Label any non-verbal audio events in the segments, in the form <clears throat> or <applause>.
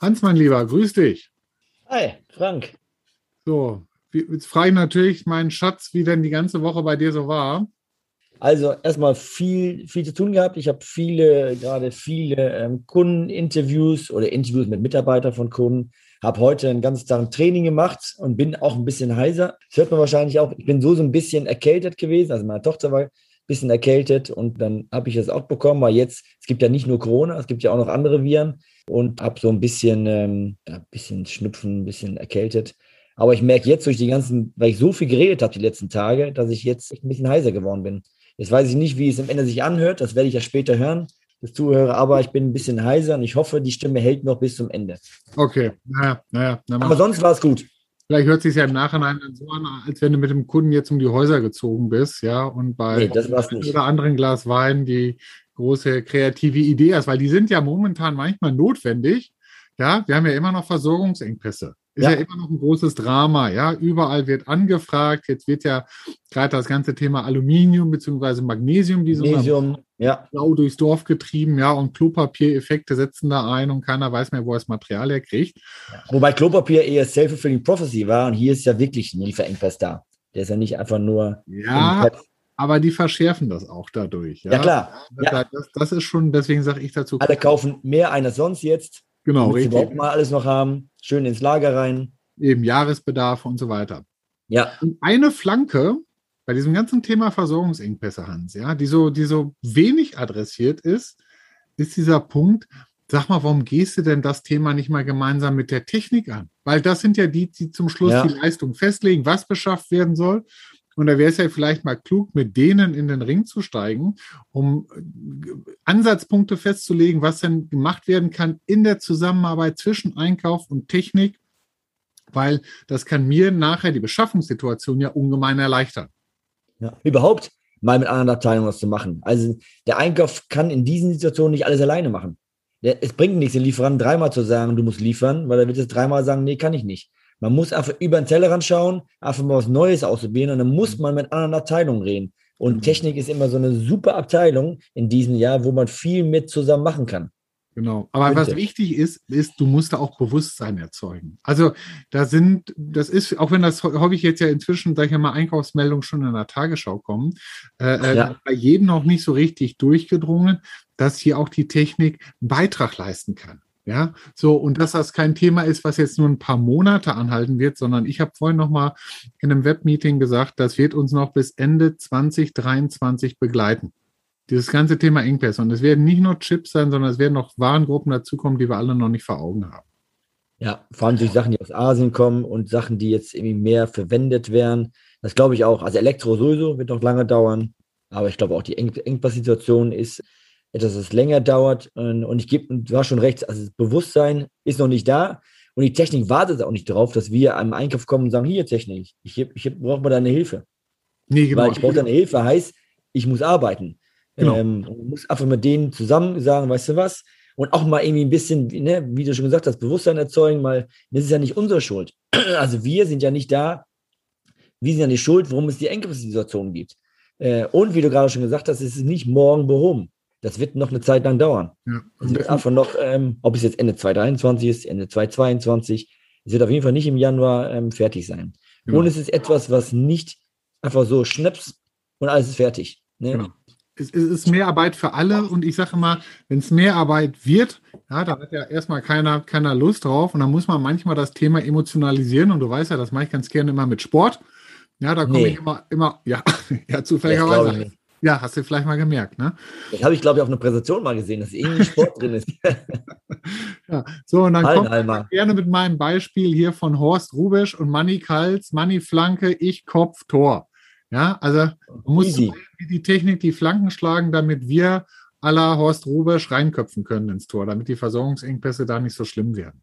Hans, mein Lieber, grüß dich. Hi, Frank. So, jetzt frage ich natürlich meinen Schatz, wie denn die ganze Woche bei dir so war. Also erstmal viel, viel zu tun gehabt. Ich habe viele, gerade viele ähm, Kundeninterviews oder Interviews mit Mitarbeitern von Kunden. Habe heute einen ganzen Tag ein Training gemacht und bin auch ein bisschen heiser. Das hört man wahrscheinlich auch. Ich bin so, so ein bisschen erkältet gewesen. Also meine Tochter war ein bisschen erkältet und dann habe ich es auch bekommen, weil jetzt, es gibt ja nicht nur Corona, es gibt ja auch noch andere Viren und habe so ein bisschen, ähm, ja, bisschen Schnupfen, ein bisschen erkältet. Aber ich merke jetzt durch die ganzen, weil ich so viel geredet habe die letzten Tage, dass ich jetzt echt ein bisschen heiser geworden bin. Jetzt weiß ich nicht, wie es am Ende sich anhört. Das werde ich ja später hören, das Zuhöre. Aber ich bin ein bisschen heiser und ich hoffe, die Stimme hält noch bis zum Ende. Okay, naja, naja. Na, aber sonst war es gut. Vielleicht hört es sich ja im Nachhinein so an, als wenn du mit dem Kunden jetzt um die Häuser gezogen bist, ja, und bei nee, oder anderen Glas Wein die große kreative Idee hast, weil die sind ja momentan manchmal notwendig. Ja, wir haben ja immer noch Versorgungsengpässe. Ist ja. ja. immer noch ein großes Drama, ja. Überall wird angefragt. Jetzt wird ja gerade das ganze Thema Aluminium bzw. Magnesium, die Magnesium, ja. blau durchs Dorf getrieben, ja, und Klopapiereffekte setzen da ein und keiner weiß mehr, wo er das Material herkriegt. Ja. Wobei Klopapier eher Self-Fulfilling Prophecy war und hier ist ja wirklich ein Lieferengpass da. Der ist ja nicht einfach nur. Ja, aber die verschärfen das auch dadurch. Ja, ja klar. Ja. Das, das, ist schon, deswegen sage ich dazu. Alle kaufen mehr als sonst jetzt. Genau, richtig. Sie überhaupt mal alles noch haben. Schön ins Lager rein. Eben Jahresbedarf und so weiter. Ja. Und eine Flanke bei diesem ganzen Thema Versorgungsengpässe, Hans, ja, die so, die so wenig adressiert ist, ist dieser Punkt, sag mal, warum gehst du denn das Thema nicht mal gemeinsam mit der Technik an? Weil das sind ja die, die zum Schluss ja. die Leistung festlegen, was beschafft werden soll. Und da wäre es ja vielleicht mal klug, mit denen in den Ring zu steigen, um äh, Ansatzpunkte festzulegen, was denn gemacht werden kann in der Zusammenarbeit zwischen Einkauf und Technik, weil das kann mir nachher die Beschaffungssituation ja ungemein erleichtern. Ja, überhaupt mal mit anderen Abteilungen was zu machen. Also der Einkauf kann in diesen Situationen nicht alles alleine machen. Es bringt nichts, den Lieferanten dreimal zu sagen, du musst liefern, weil er wird es dreimal sagen, nee, kann ich nicht. Man muss einfach über den Tellerrand schauen, einfach mal was Neues ausprobieren und dann muss mhm. man mit anderen Abteilungen reden. Und mhm. Technik ist immer so eine super Abteilung in diesem Jahr, wo man viel mit zusammen machen kann. Genau. Aber Könnte. was wichtig ist, ist, du musst da auch Bewusstsein erzeugen. Also da sind, das ist, auch wenn das habe ich jetzt ja inzwischen, sag ich mal, Einkaufsmeldungen schon in der Tagesschau kommen, äh, äh, ja. bei jedem noch nicht so richtig durchgedrungen, dass hier auch die Technik einen Beitrag leisten kann. Ja, so und dass das kein Thema ist, was jetzt nur ein paar Monate anhalten wird, sondern ich habe vorhin noch mal in einem Webmeeting gesagt, das wird uns noch bis Ende 2023 begleiten. Dieses ganze Thema Engpässe. Und es werden nicht nur Chips sein, sondern es werden noch Warengruppen dazukommen, die wir alle noch nicht vor Augen haben. Ja, vor allem durch Sachen, die aus Asien kommen und Sachen, die jetzt irgendwie mehr verwendet werden. Das glaube ich auch. Also Elektro sowieso wird noch lange dauern. Aber ich glaube auch die Engpass-Situation ist etwas, das länger dauert. Und ich gebe, du hast schon recht, also das Bewusstsein ist noch nicht da. Und die Technik wartet auch nicht darauf, dass wir am Einkauf kommen und sagen, hier Technik, ich, ich brauche mal deine Hilfe. Nee, genau. Weil ich brauche deine Hilfe, heißt, ich muss arbeiten. Genau. Ähm, muss einfach mit denen zusammen sagen, weißt du was? Und auch mal irgendwie ein bisschen, ne, wie du schon gesagt hast, Bewusstsein erzeugen, weil das ist ja nicht unsere Schuld. <clears throat> Also wir sind ja nicht da, wir sind ja nicht schuld, warum es die Engpass-Situation gibt. Äh, und wie du gerade schon gesagt hast, es ist nicht morgen behoben das wird noch eine Zeit lang dauern. Ja. Es wird einfach noch, ähm, ob es jetzt Ende 2023 ist, Ende 2022, es wird auf jeden Fall nicht im Januar ähm, fertig sein. Genau. Und es ist etwas, was nicht einfach so schnaps und alles ist fertig. Ne? Genau. Es, es ist mehr Arbeit für alle und ich sage immer, wenn es mehr Arbeit wird, ja, da hat ja erstmal keiner, keiner Lust drauf und dann muss man manchmal das Thema emotionalisieren und du weißt ja, das mache ich ganz gerne immer mit Sport. Ja, da komme nee. ich immer, immer, ja, <laughs> ja zufälligerweise. Ja, hast du vielleicht mal gemerkt, ne? Das habe ich, glaube ich, auf einer Präsentation mal gesehen, dass irgendwie Sport drin ist. <laughs> ja, so, und dann kommt ich gerne mit meinem Beispiel hier von Horst Rubisch und Manny Kals, Manny Flanke, ich Kopf, Tor. Ja, also man muss wie die Technik die Flanken schlagen, damit wir aller Horst Rubisch reinköpfen können ins Tor, damit die Versorgungsengpässe da nicht so schlimm werden.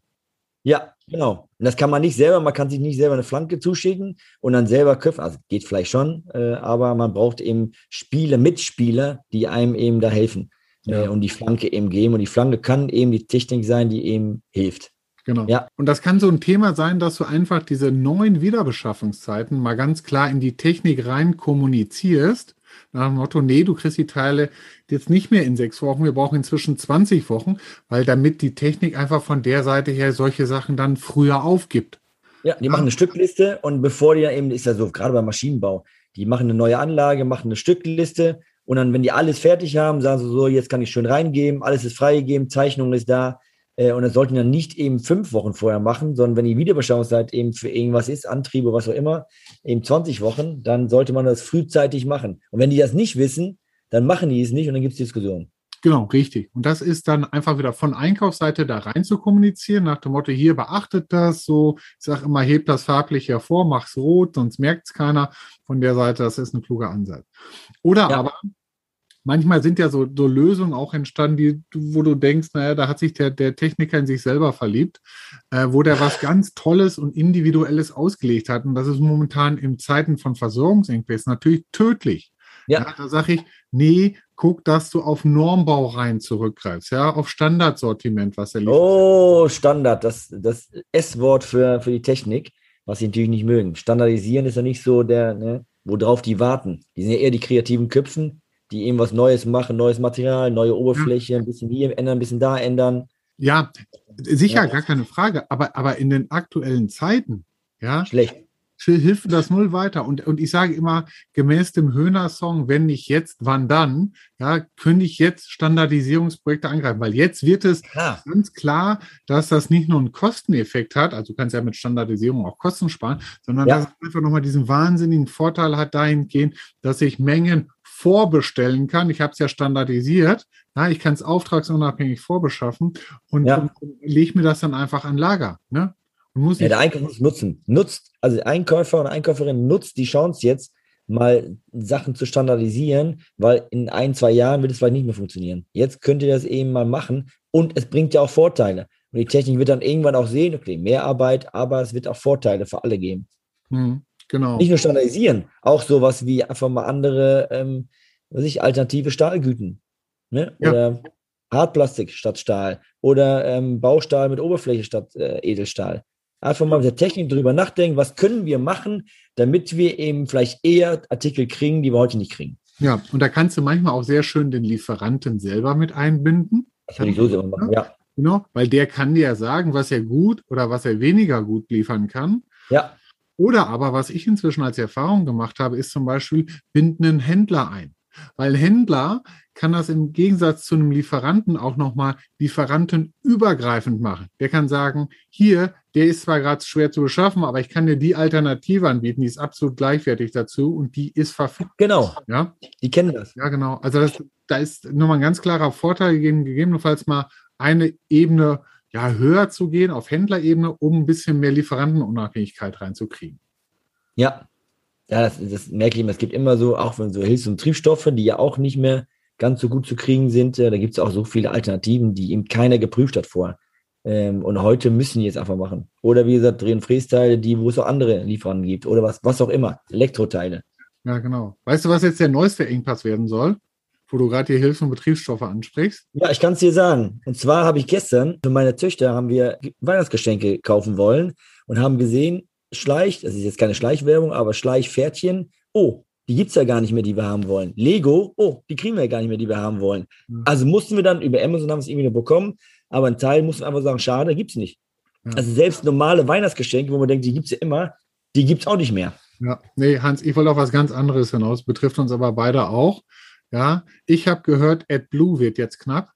Ja, genau. Und das kann man nicht selber, man kann sich nicht selber eine Flanke zuschicken und dann selber köpfen. Also geht vielleicht schon, äh, aber man braucht eben Spiele, Mitspieler, die einem eben da helfen äh, ja. äh, und die Flanke eben geben. Und die Flanke kann eben die Technik sein, die eben hilft. Genau. Ja. Und das kann so ein Thema sein, dass du einfach diese neuen Wiederbeschaffungszeiten mal ganz klar in die Technik rein kommunizierst. Nach dem Motto, nee, du kriegst die Teile jetzt nicht mehr in sechs Wochen, wir brauchen inzwischen 20 Wochen, weil damit die Technik einfach von der Seite her solche Sachen dann früher aufgibt. Ja, die machen eine Stückliste und bevor die ja eben, ist ja so, gerade beim Maschinenbau, die machen eine neue Anlage, machen eine Stückliste und dann, wenn die alles fertig haben, sagen sie so, jetzt kann ich schön reingeben, alles ist freigegeben, Zeichnung ist da. Äh, und das sollten ja nicht eben fünf Wochen vorher machen, sondern wenn die Wiederbeschauungszeit eben für irgendwas ist, Antriebe, was auch immer, eben 20 Wochen, dann sollte man das frühzeitig machen. Und wenn die das nicht wissen, dann machen die es nicht und dann gibt es Diskussionen. Genau, richtig. Und das ist dann einfach wieder von Einkaufsseite da rein zu kommunizieren, nach dem Motto, hier beachtet das so, ich sage immer, hebt das farblich hervor, mach's rot, sonst merkt es keiner. Von der Seite, das ist ein kluger Ansatz. Oder ja. aber, manchmal sind ja so, so, Lösungen auch entstanden, die, wo du denkst, naja, da hat sich der, der Techniker in sich selber verliebt, äh, wo der was ganz Tolles und Individuelles ausgelegt hat. Und das ist momentan in Zeiten von Versorgungsengpässen natürlich tödlich. Ja. ja da sage ich, nee, guck, dass du auf Normbau rein zurückgreifst, ja, auf Standardsortiment, was er liefert. Oh, Standard, das, das S-Wort für, für die Technik, was sie natürlich nicht mögen. Standardisieren ist ja nicht so der, ne, worauf die warten. Die sind ja eher die kreativen Köpfen, die eben was Neues machen, neues Material, neue Oberfläche, ja. ein bisschen hier ändern, ein bisschen da ändern. Ja, sicher, ja. gar keine Frage. Aber, aber in den aktuellen Zeiten, ja, schlecht hilft das null weiter. Und, und ich sage immer, gemäß dem Höhner-Song, wenn nicht jetzt, wann dann, ja, könnte ich jetzt Standardisierungsprojekte angreifen, weil jetzt wird es ja. ganz klar, dass das nicht nur einen Kosteneffekt hat, also du kannst ja mit Standardisierung auch Kosten sparen, sondern ja. dass es einfach nochmal diesen wahnsinnigen Vorteil hat dahingehend, dass ich Mengen vorbestellen kann. Ich habe es ja standardisiert. Ja, ich kann es auftragsunabhängig vorbeschaffen und, ja. und, und lege mir das dann einfach an Lager. Ne? Ja, der Einkäufer muss nutzen. Nutzt, also Einkäufer und Einkäuferin nutzt die Chance jetzt, mal Sachen zu standardisieren, weil in ein, zwei Jahren wird es vielleicht nicht mehr funktionieren. Jetzt könnt ihr das eben mal machen und es bringt ja auch Vorteile. Und die Technik wird dann irgendwann auch sehen, okay, mehr Arbeit, aber es wird auch Vorteile für alle geben. Hm, genau. Nicht nur standardisieren, auch sowas wie einfach mal andere, ähm, was ich, alternative Stahlgüten. Ne? Ja. Oder Hartplastik statt Stahl oder ähm, Baustahl mit Oberfläche statt äh, Edelstahl einfach mal mit der Technik drüber nachdenken, was können wir machen, damit wir eben vielleicht eher Artikel kriegen, die wir heute nicht kriegen. Ja, und da kannst du manchmal auch sehr schön den Lieferanten selber mit einbinden. Das würde ich so machen, ja. Genau, weil der kann dir ja sagen, was er gut oder was er weniger gut liefern kann. Ja. Oder aber, was ich inzwischen als Erfahrung gemacht habe, ist zum Beispiel, binden einen Händler ein. Weil Händler kann das im Gegensatz zu einem Lieferanten auch nochmal lieferantenübergreifend machen. Der kann sagen, hier, der ist zwar gerade schwer zu beschaffen, aber ich kann dir die Alternative anbieten, die ist absolut gleichwertig dazu und die ist verfügbar. Genau. Ja. Die kennen das. Ja, genau. Also das, da ist nochmal ein ganz klarer Vorteil gegeben, gegebenenfalls mal eine Ebene ja, höher zu gehen, auf Händlerebene, um ein bisschen mehr Lieferantenunabhängigkeit reinzukriegen. Ja, ja, das, das merke ich immer. Es gibt immer so, auch wenn so Hilfs- und Triebstoffe, die ja auch nicht mehr ganz so gut zu kriegen sind, da gibt es auch so viele Alternativen, die eben keiner geprüft hat vorher. Ähm, und heute müssen die es einfach machen. Oder wie gesagt, Dreh- und Frästeile, die, wo es auch andere Lieferanten gibt. Oder was, was auch immer. Elektroteile. Ja, genau. Weißt du, was jetzt der neueste Engpass werden soll? Wo du gerade die Hilfs- und Betriebsstoffe ansprichst? Ja, ich kann es dir sagen. Und zwar habe ich gestern für meine Töchter haben wir Weihnachtsgeschenke kaufen wollen und haben gesehen, Schleich, das ist jetzt keine Schleichwerbung, aber Schleichpferdchen, oh, die gibt es ja gar nicht mehr, die wir haben wollen. Lego, oh, die kriegen wir ja gar nicht mehr, die wir haben wollen. Mhm. Also mussten wir dann über Amazon haben wir es irgendwie noch bekommen, aber ein Teil mussten wir einfach sagen, schade, gibt es nicht. Ja. Also selbst normale Weihnachtsgeschenke, wo man denkt, die gibt es ja immer, die gibt es auch nicht mehr. Ja, nee, Hans, ich wollte auf was ganz anderes hinaus, betrifft uns aber beide auch. Ja, ich habe gehört, AdBlue wird jetzt knapp.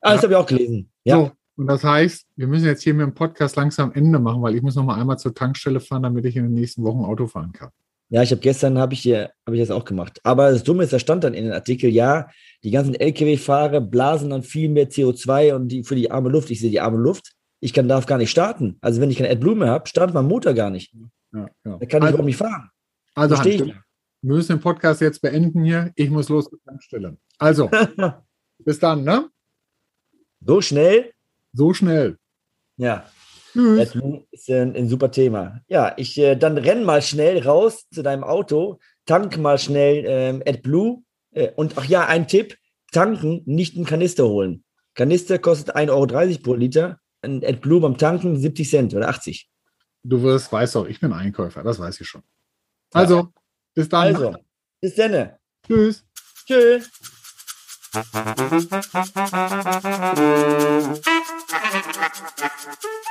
Ah, das ja. habe ich auch gelesen. Ja. So, und das heißt, wir müssen jetzt hier mit dem Podcast langsam Ende machen, weil ich muss noch mal einmal zur Tankstelle fahren, damit ich in den nächsten Wochen Auto fahren kann. Ja, ich habe gestern habe ich hier habe ich das auch gemacht. Aber das Dumme ist, da stand dann in den Artikel, ja, die ganzen LKW-Fahrer blasen dann viel mehr CO2 und die für die arme Luft. Ich sehe die arme Luft. Ich kann darf gar nicht starten. Also wenn ich kein AdBlue mehr habe, startet mein Motor gar nicht. Ja, ja. Da kann ich also, überhaupt nicht fahren. Also Hans, ich. wir müssen den Podcast jetzt beenden hier. Ich muss los zur Tankstelle. Also, <laughs> bis dann, ne? So schnell? So schnell. Ja. Tschüss. Deswegen ist ein, ein super Thema. Ja, ich äh, dann renn mal schnell raus zu deinem Auto, tank mal schnell ähm, AdBlue. Äh, und ach ja, ein Tipp: tanken, nicht einen Kanister holen. Kanister kostet 1,30 Euro pro Liter. Ein AdBlue beim Tanken 70 Cent oder 80. Du wirst, weißt auch, ich bin Einkäufer, das weiß ich schon. Also, ja. bis dann. Also, bis dann. Tschüss. Tschüss. Thank <laughs> you.